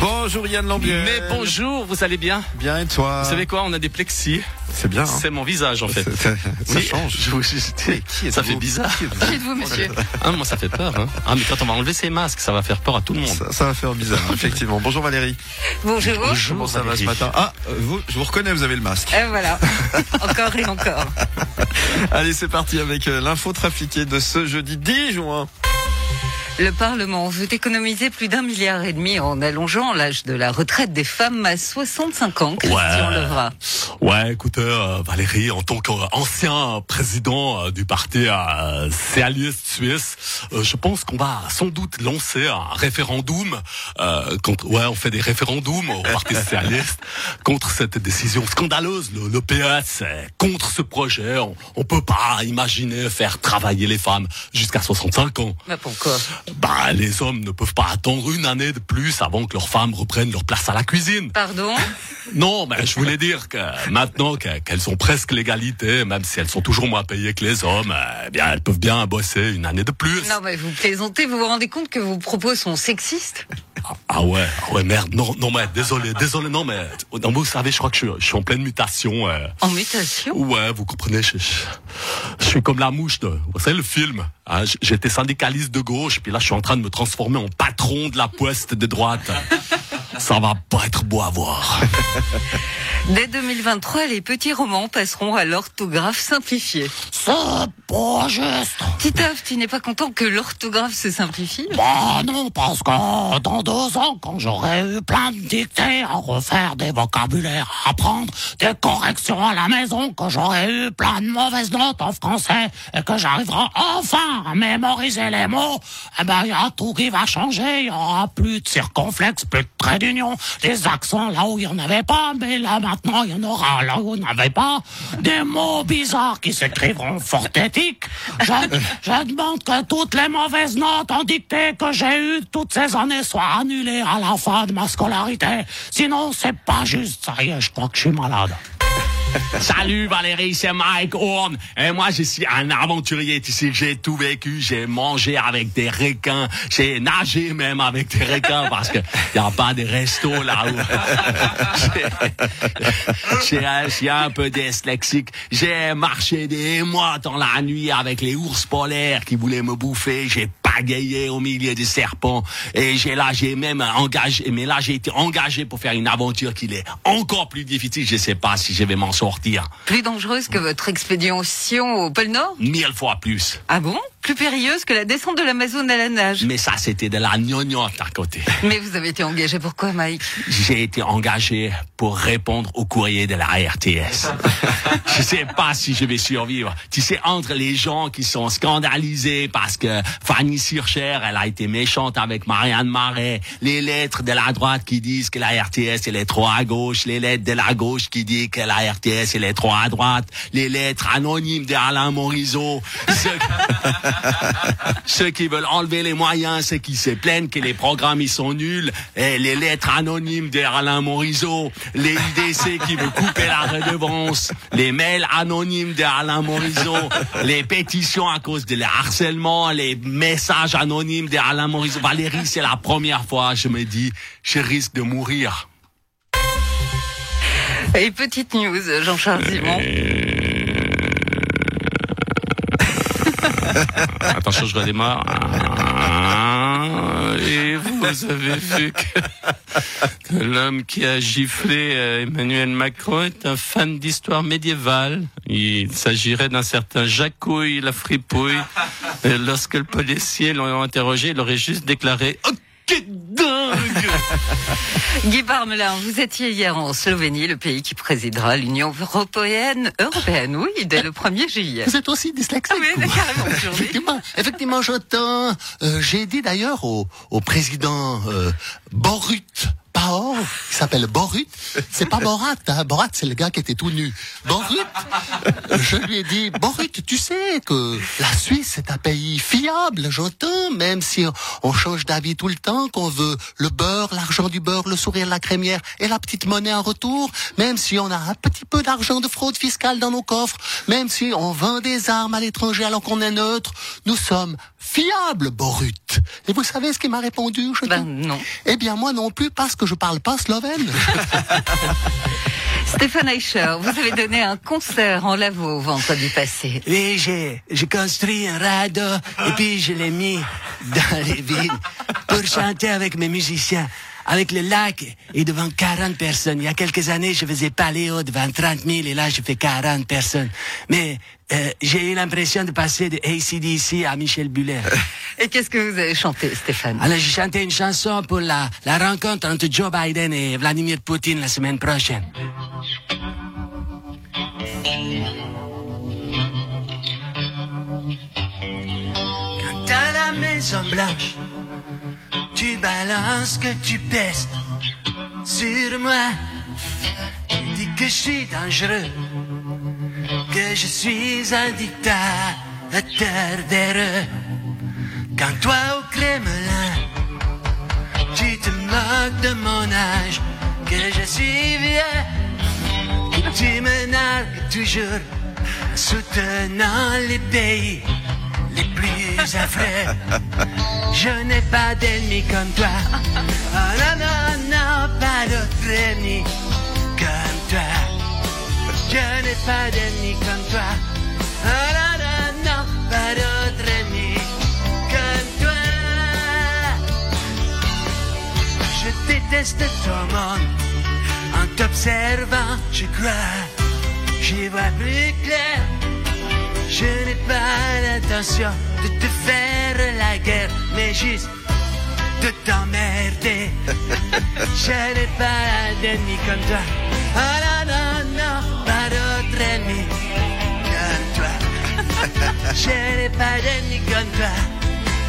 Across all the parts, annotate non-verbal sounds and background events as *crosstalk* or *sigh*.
Bonjour Yann Lambier. Mais bonjour, vous allez bien Bien et toi Vous savez quoi On a des plexis. C'est bien. hein. C'est mon visage en fait. Ça, Oui, change. je vous- je- Mais qui ça fait bizarre. Qui êtes-vous Qui êtes-vous, monsieur Ah, moi ça fait peur. Hein. Ah mais quand on va enlever ces masques, ça va faire peur à tout le monde. Ça, ça va faire bizarre, *laughs* effectivement. Bonjour Valérie. Bonjour. Comment ça va ce matin Ah, euh, vous, je vous reconnais, vous avez le masque. Et voilà. *laughs* encore et encore. *laughs* Allez, c'est parti avec euh, l'info trafiquée de ce jeudi 10 juin. Le Parlement veut économiser plus d'un milliard et demi en allongeant l'âge de la retraite des femmes à 65 ans. Christian Levra. Ouais, écoutez, euh, Valérie, en tant qu'ancien président euh, du parti euh, socialiste suisse, euh, je pense qu'on va sans doute lancer un référendum. Euh, contre, ouais, on fait des référendums au parti *laughs* socialiste contre cette décision scandaleuse. Le, le PS est contre ce projet. On, on peut pas imaginer faire travailler les femmes jusqu'à 65 ans. Mais pourquoi? Bah, les hommes ne peuvent pas attendre une année de plus avant que leurs femmes reprennent leur place à la cuisine. Pardon? *laughs* Non, mais je voulais dire que maintenant que- qu'elles ont presque l'égalité, même si elles sont toujours moins payées que les hommes, eh bien, elles peuvent bien bosser une année de plus. Non, mais vous plaisantez, vous vous rendez compte que vos propos sont sexistes? Ah, ah ouais, ah ouais, merde. Non, non, mais désolé, désolé, non, mais non, vous savez, je crois que je, je suis en pleine mutation. euh. En mutation? Ouais, vous comprenez, je, je, je suis comme la mouche de, vous savez le film. hein, J'étais syndicaliste de gauche, puis là, je suis en train de me transformer en patron de la poste de droite. Ça va pas être beau à voir. *laughs* Dès 2023, les petits romans passeront à l'orthographe simplifiée. C'est pas juste. Titeuf, tu n'es pas content que l'orthographe se simplifie? Bah non, parce que dans deux ans, quand j'aurai eu plein de dictées à refaire, des vocabulaires à apprendre, des corrections à la maison, que j'aurai eu plein de mauvaises notes en français et que j'arriverai enfin à mémoriser les mots, eh ben il y a tout qui va changer. Il y aura plus de circonflexe, plus de traits d'union, des accents là où il y en avait pas, mais là maintenant il y en aura là où il n'y en avait pas, des mots bizarres qui s'écriveront fortétiques. Je, *laughs* je demande que toutes les mauvaises notes en dictée que j'ai eues toutes ces années soient annulées à la fin de ma scolarité. Sinon, c'est pas juste. Ça y est, je crois que je suis malade. *laughs* Salut Valérie, c'est Mike Horn. Et moi, je suis un aventurier. Tu sais, j'ai tout vécu. J'ai mangé avec des requins. J'ai nagé même avec des requins *laughs* parce que y a pas de resto là où. *laughs* J'ai- un peu dyslexique. J'ai marché des mois dans la nuit avec les ours polaires qui voulaient me bouffer. J'ai pagayé au milieu des serpents. Et j'ai là, j'ai même engagé, mais là, j'ai été engagé pour faire une aventure qui est encore plus difficile. Je sais pas si je vais m'en sortir. Plus dangereuse que votre expédition au pôle Nord? Mille fois plus. Ah bon? Plus périlleuse que la descente de l'Amazone à la nage Mais ça, c'était de la gnognotte à côté. *laughs* Mais vous avez été engagé pourquoi, Mike? J'ai été engagé pour répondre au courrier de la RTS. *laughs* je sais pas si je vais survivre. Tu sais, entre les gens qui sont scandalisés parce que Fanny Surcher, elle a été méchante avec Marianne Marais, les lettres de la droite qui disent que la RTS, elle est trop à gauche, les lettres de la gauche qui disent que la RTS, elle est trop à droite, les lettres anonymes d'Alain Morisot, *laughs* *laughs* ceux, qui veulent enlever les moyens, ceux qui se plaignent que les programmes ils sont nuls, et les lettres anonymes d'Alain Morisot, les IDC qui veulent couper la redevance, les mails anonymes d'Alain Morisot, les pétitions à cause de le harcèlement, les messages anonymes d'Alain Morisot. Valérie, c'est la première fois, je me dis, je risque de mourir. Et petite news, Jean-Charles Simon. *laughs* Attention, je redémarre. Ah, Et vous avez vu que, l'homme qui a giflé euh, Emmanuel Macron est un fan d'histoire médiévale. Il s'agirait d'un certain Jacouille la fripouille. Et lorsque le policier l'a interrogé, il aurait juste déclaré « Oh, que dingue !» *laughs* Guy Parmelin, vous étiez hier en Slovénie, le pays qui présidera l'Union européenne, européenne, oui, dès le 1er juillet. Vous êtes aussi dyslexique Ah oui, carrément. Effectivement, effectivement, j'entends. Euh, J'ai dit d'ailleurs au, au président euh, Borut Pahor il s'appelle Borut. C'est pas Borat, hein. Borat, c'est le gars qui était tout nu. Borut, je lui ai dit, Borut, tu sais que la Suisse est un pays fiable, j'entends, même si on change d'avis tout le temps, qu'on veut le beurre, l'argent du beurre, le sourire, la crémière et la petite monnaie en retour, même si on a un petit peu d'argent de fraude fiscale dans nos coffres, même si on vend des armes à l'étranger alors qu'on est neutre, nous sommes fiables, Borut. Et vous savez ce qu'il m'a répondu je Ben dis non. Eh bien moi non plus parce que je parle pas slovène. *laughs* Stéphane Eicher, vous avez donné un concert en Lavaux vendredi passé. Oui, j'ai, j'ai construit un radeau et puis je l'ai mis dans les villes pour chanter avec mes musiciens. Avec le lac et devant 40 personnes. Il y a quelques années, je faisais paléo devant 30 000 et là, je fais 40 personnes. Mais euh, j'ai eu l'impression de passer de ACDC à Michel Buller. *laughs* Et qu'est-ce que vous avez chanté, Stéphane? Alors, j'ai chanté une chanson pour la, la rencontre entre Joe Biden et Vladimir Poutine la semaine prochaine. Quand t'as la maison blanche, tu balances que tu pestes sur moi. Tu dis que je suis dangereux, que je suis un dictateur d'erreur. Quand toi au Kremlin, tu te moques de mon âge, que je suis vieux, tu me nargues toujours, soutenant les pays les plus affreux. *laughs* Je n'ai pas d'ennemis comme toi. Oh non, non, non, pas d'autre ennemi comme toi. Je n'ai pas d'ennemis comme toi. Oh non, non, non, pas d'autre ennemi comme toi. Je déteste ton monde. En t'observant, je crois, j'y vois plus clair. Je n'ai pas l'intention de te faire juste de t'emmerder. *laughs* Je n'ai pas d'ennemi comme toi. Oh non, non, non, pas d'autre ennemi comme toi. *laughs* Je n'ai pas d'ennemi comme toi.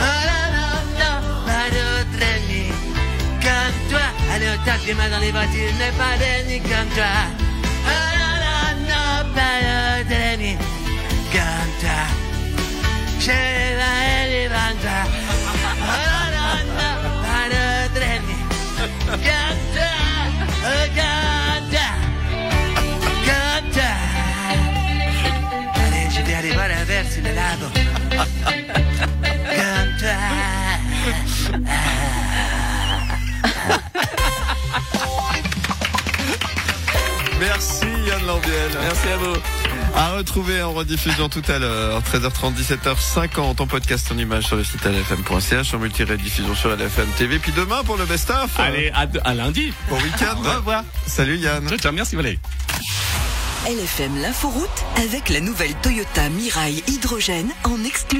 Oh non, non, non, pas d'autre ennemi comme toi. Allez, on tape les mains dans les voitures, je n'ai pas d'ennemi comme toi. Oh non, non, non, pas d'autre Merci Yann Lambiel. Merci à vous. À retrouver en rediffusion tout à l'heure, 13h30, 17h50, en podcast en image sur le site lfm.ch, en multi-rediffusion sur LFM TV. Puis demain pour le best-of. Allez, à, à lundi. Bon week-end. Au revoir. Salut Yann. Ciao, ciao, merci Valérie. LFM l'inforoute avec la nouvelle Toyota Mirai hydrogène en exclusivité